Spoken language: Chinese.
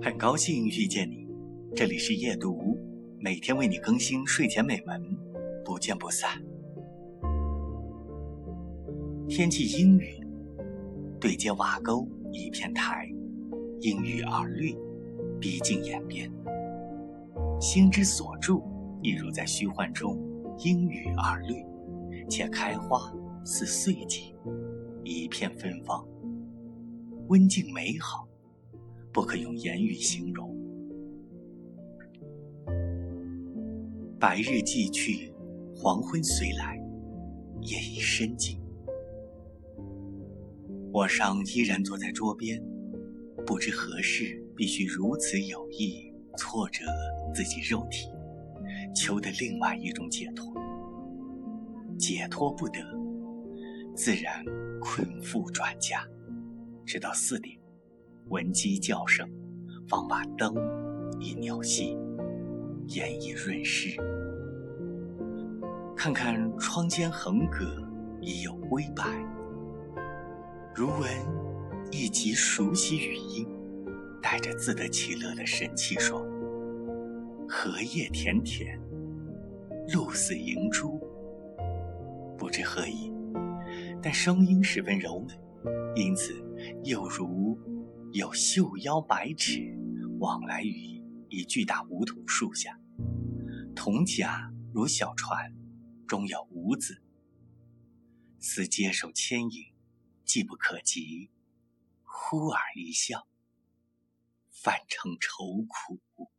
很高兴遇见你，这里是夜读，每天为你更新睡前美文，不见不散。天气阴雨，对街瓦沟一片苔，阴雨而绿，逼近眼边。心之所住，亦如在虚幻中，阴雨而绿，且开花似碎季，一片芬芳，温静美好。不可用言语形容。白日既去，黄昏虽来，夜已深静。我尚依然坐在桌边，不知何事必须如此有意挫折自己肉体，求得另外一种解脱。解脱不得，自然困腹转家，直到四点。闻鸡叫声，方把灯已扭熄，眼已润湿。看看窗间横格已有微白，如闻一集熟悉语音，带着自得其乐的神气说：“荷叶田田，露似银珠。”不知何意，但声音十分柔美，因此又如。有袖腰百尺，往来于一巨大梧桐树下，铜甲如小船，中有五子，似接受牵引，既不可及，忽而一笑，泛成愁苦。